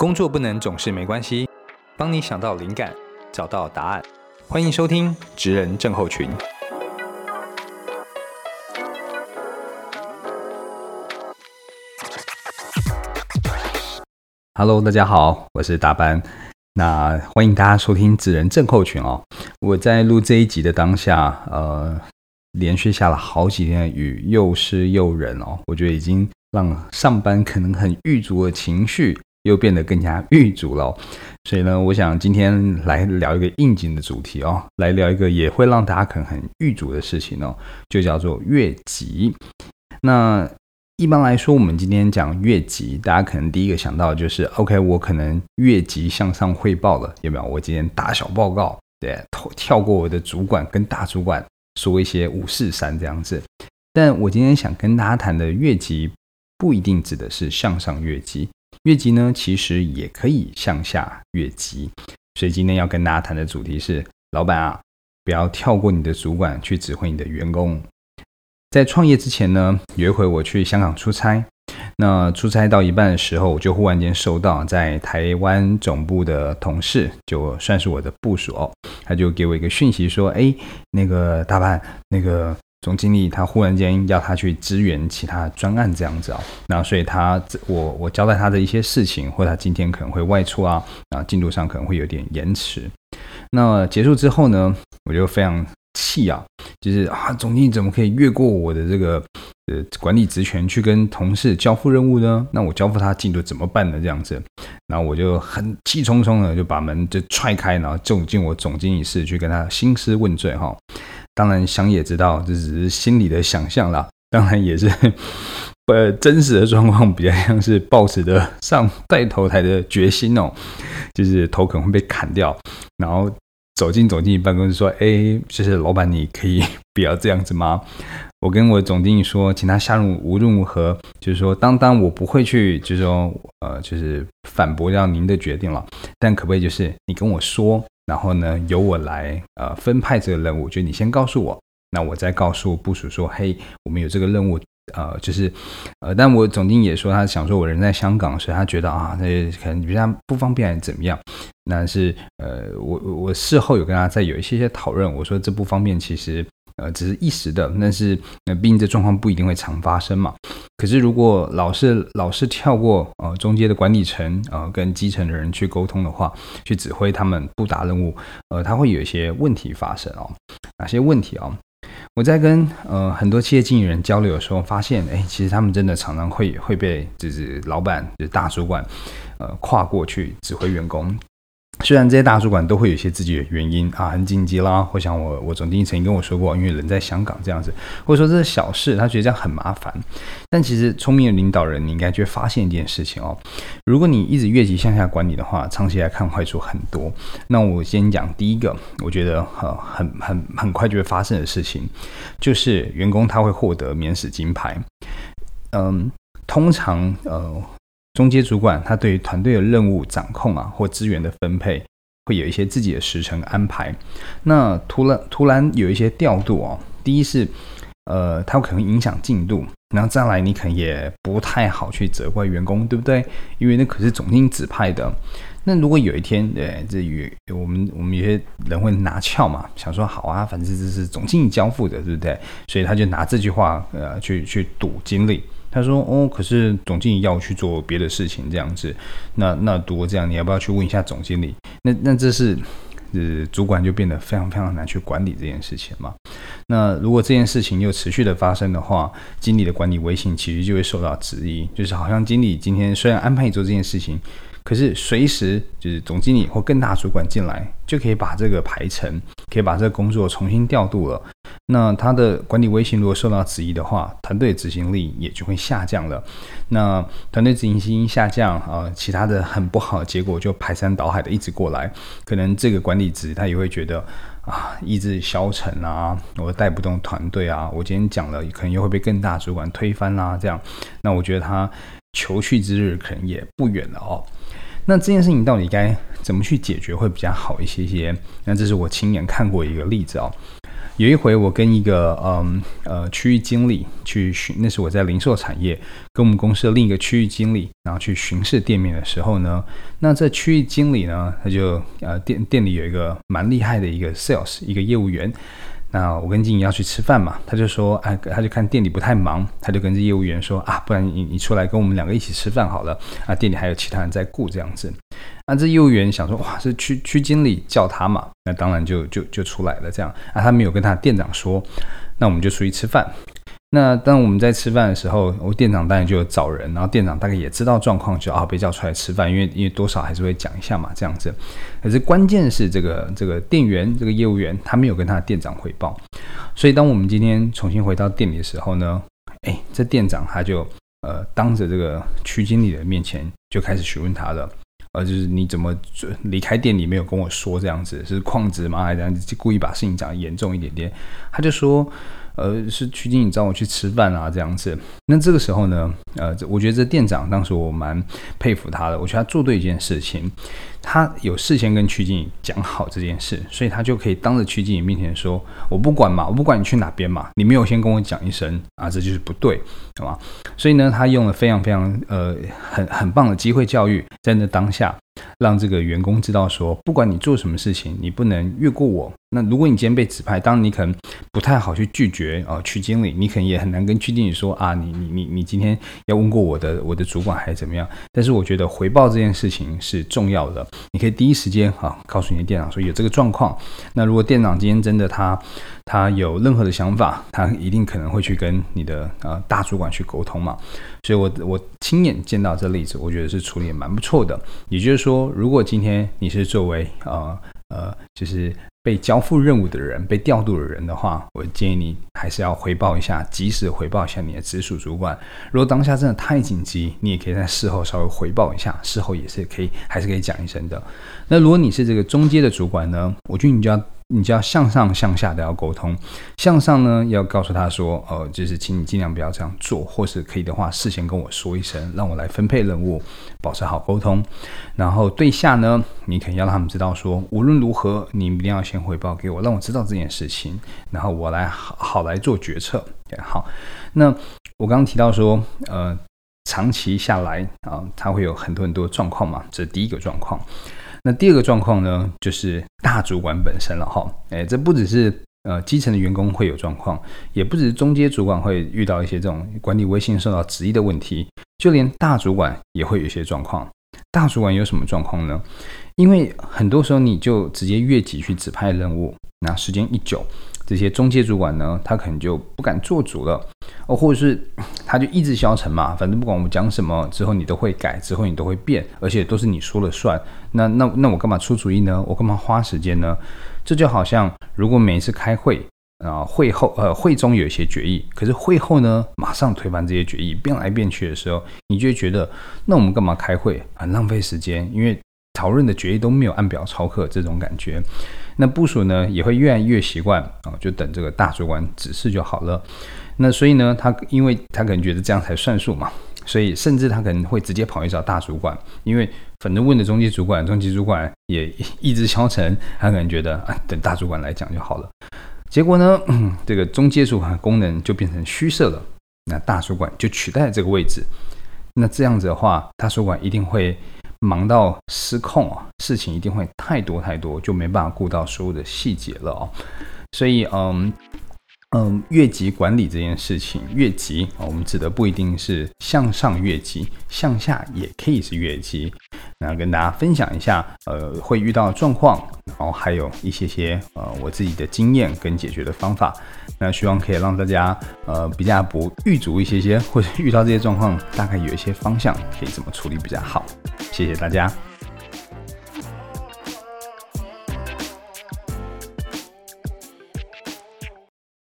工作不能总是没关系，帮你想到灵感，找到答案。欢迎收听《职人症候群》。Hello，大家好，我是大班。那欢迎大家收听《职人症候群》哦。我在录这一集的当下，呃，连续下了好几天的雨，又湿又冷哦。我觉得已经让上班可能很郁卒的情绪又变得更加 郁卒了。所以呢，我想今天来聊一个应景的主题哦，来聊一个也会让大家可能很郁卒的事情哦，就叫做越级。那一般来说，我们今天讲越级，大家可能第一个想到就是 OK，我可能越级向上汇报了，有没有？我今天大小报告，对，跳跳过我的主管跟大主管说一些五四三这样子。但我今天想跟大家谈的越级，不一定指的是向上越级，越级呢其实也可以向下越级。所以今天要跟大家谈的主题是，老板啊，不要跳过你的主管去指挥你的员工。在创业之前呢，有一回我去香港出差，那出差到一半的时候，我就忽然间收到在台湾总部的同事，就算是我的部属哦，他就给我一个讯息说：“哎，那个大班，那个总经理他忽然间要他去支援其他专案这样子哦，那所以他我我交代他的一些事情，或他今天可能会外出啊，啊进度上可能会有点延迟。那结束之后呢，我就非常。”气啊，就是啊，总经理怎么可以越过我的这个呃管理职权去跟同事交付任务呢？那我交付他进度怎么办呢？这样子，然后我就很气冲冲的就把门就踹开，然后走进我总经理室去跟他兴师问罪哈。当然想也知道这只是心里的想象啦，当然也是 呃真实的状况比较像是抱持的上带头台的决心哦，就是头可能会被砍掉，然后。走进总经理办公室说：“哎，就是老板，你可以不要这样子吗？我跟我总经理说，请他下任无论如何，就是说，当当我不会去，就是说，呃，就是反驳掉您的决定了。但可不可以就是你跟我说，然后呢，由我来呃分派这个任务？就你先告诉我，那我再告诉部署说，嘿，我们有这个任务。”呃，就是，呃，但我总经理也说，他想说我人在香港，所以他觉得啊，那可能比较不方便还是，怎么样？那是，呃，我我事后有跟他再有一些些讨论，我说这不方便，其实呃只是一时的，但是呃毕竟这状况不一定会常发生嘛。可是如果老是老是跳过呃中间的管理层呃跟基层的人去沟通的话，去指挥他们不达任务，呃，他会有一些问题发生哦。哪些问题啊？我在跟呃很多企业经理人交流的时候，发现，哎，其实他们真的常常会会被就是老板就是大主管，呃跨过去指挥员工。虽然这些大主管都会有一些自己的原因啊，很紧急啦。我想我我总经理曾经跟我说过，因为人在香港这样子，或者说这是小事，他觉得这样很麻烦。但其实聪明的领导人，你应该就会发现一件事情哦。如果你一直越级向下管理的话，长期来看坏处很多。那我先讲第一个，我觉得很很很很快就会发生的事情，就是员工他会获得免死金牌。嗯，通常呃。中阶主管他对于团队的任务掌控啊，或资源的分配，会有一些自己的时程安排。那突然突然有一些调度哦，第一是，呃，他可能影响进度，然后再来你可能也不太好去责怪员工，对不对？因为那可是总经理指派的。那如果有一天，呃，这与我们我们有些人会拿翘嘛，想说好啊，反正这是总经理交付的，对不对？所以他就拿这句话呃去去赌经理。他说：“哦，可是总经理要我去做别的事情，这样子，那那如果这样，你要不要去问一下总经理？那那这是，呃，主管就变得非常非常难去管理这件事情嘛。那如果这件事情又持续的发生的话，经理的管理威信其实就会受到质疑，就是好像经理今天虽然安排你做这件事情。”可是随时就是总经理或更大主管进来，就可以把这个排程，可以把这个工作重新调度了。那他的管理威信如果受到质疑的话，团队执行力也就会下降了。那团队执行力下降啊，其他的很不好的结果就排山倒海的一直过来。可能这个管理职他也会觉得啊，意志消沉啊，我带不动团队啊，我今天讲了，可能又会被更大主管推翻啦。这样，那我觉得他求去之日可能也不远了哦。那这件事情到底该怎么去解决会比较好一些些？那这是我亲眼看过一个例子哦。有一回我跟一个嗯呃区域经理去巡，那是我在零售产业跟我们公司的另一个区域经理，然后去巡视店面的时候呢，那这区域经理呢，他就呃店店里有一个蛮厉害的一个 sales 一个业务员。那我跟经理要去吃饭嘛，他就说，哎，他就看店里不太忙，他就跟这业务员说啊，不然你你出来跟我们两个一起吃饭好了，啊，店里还有其他人在顾这样子。那这业务员想说，哇，是区区经理叫他嘛，那当然就就就出来了这样。啊，他没有跟他店长说，那我们就出去吃饭。那当我们在吃饭的时候，我店长当然就有找人，然后店长大概也知道状况，就啊被叫出来吃饭，因为因为多少还是会讲一下嘛，这样子。可是关键是这个这个店员这个业务员他没有跟他的店长汇报，所以当我们今天重新回到店里的时候呢，哎，这店长他就呃当着这个区经理的面前就开始询问他了，呃，就是你怎么离开店里没有跟我说这样子，是矿职吗？还是这样子故意把事情讲严重一点点？他就说。呃，是曲经理找我去吃饭啊，这样子。那这个时候呢，呃，我觉得这店长当时我蛮佩服他的，我觉得他做对一件事情。他有事先跟曲经理讲好这件事，所以他就可以当着曲经理面前说：“我不管嘛，我不管你去哪边嘛，你没有先跟我讲一声啊，这就是不对，对吧？”所以呢，他用了非常非常呃很很棒的机会教育，在那当下让这个员工知道说，不管你做什么事情，你不能越过我。那如果你今天被指派，当然你可能不太好去拒绝啊区经理，你可能也很难跟区经理说啊，你你你你今天要问过我的我的主管还是怎么样？但是我觉得回报这件事情是重要的。你可以第一时间啊告诉你的店长说有这个状况。那如果店长今天真的他他有任何的想法，他一定可能会去跟你的呃大主管去沟通嘛。所以我我亲眼见到这例子，我觉得是处理蛮不错的。也就是说，说如果今天你是作为呃呃就是被交付任务的人，被调度的人的话，我建议你还是要回报一下，及时回报一下你的直属主管。如果当下真的太紧急，你也可以在事后稍微回报一下，事后也是可以，还是可以讲一声的。那如果你是这个中阶的主管呢，我觉得你就要。你就要向上向下都要沟通，向上呢要告诉他说，呃，就是请你尽量不要这样做，或是可以的话事先跟我说一声，让我来分配任务，保持好沟通。然后对下呢，你肯定要让他们知道说，无论如何你一定要先汇报给我，让我知道这件事情，然后我来好好来做决策。好，那我刚刚提到说，呃，长期下来啊，他会有很多很多状况嘛，这是第一个状况。那第二个状况呢，就是大主管本身了哈，哎，这不只是呃基层的员工会有状况，也不只是中阶主管会遇到一些这种管理威信受到质疑的问题，就连大主管也会有一些状况。大主管有什么状况呢？因为很多时候你就直接越级去指派任务，那时间一久。这些中介主管呢，他可能就不敢做主了，哦，或者是他就意志消沉嘛，反正不管我们讲什么，之后你都会改，之后你都会变，而且都是你说了算。那那那我干嘛出主意呢？我干嘛花时间呢？这就好像如果每一次开会啊，会后呃会中有一些决议，可是会后呢马上推翻这些决议，变来变去的时候，你就会觉得那我们干嘛开会？很浪费时间，因为讨论的决议都没有按表操课，这种感觉。那部署呢也会越来越习惯啊，就等这个大主管指示就好了。那所以呢，他因为他可能觉得这样才算数嘛，所以甚至他可能会直接跑去找大主管，因为反正问的中级主管，中级主管也意志消沉，他可能觉得啊，等大主管来讲就好了。结果呢，这个中阶主管功能就变成虚设了，那大主管就取代这个位置。那这样子的话，大主管一定会。忙到失控啊，事情一定会太多太多，就没办法顾到所有的细节了哦。所以，嗯嗯，越级管理这件事情，越级，我们指的不一定是向上越级，向下也可以是越级。那跟大家分享一下，呃，会遇到的状况，然后还有一些些呃我自己的经验跟解决的方法。那希望可以让大家呃比较不遇阻一些些，或者遇到这些状况，大概有一些方向可以怎么处理比较好。谢谢大家。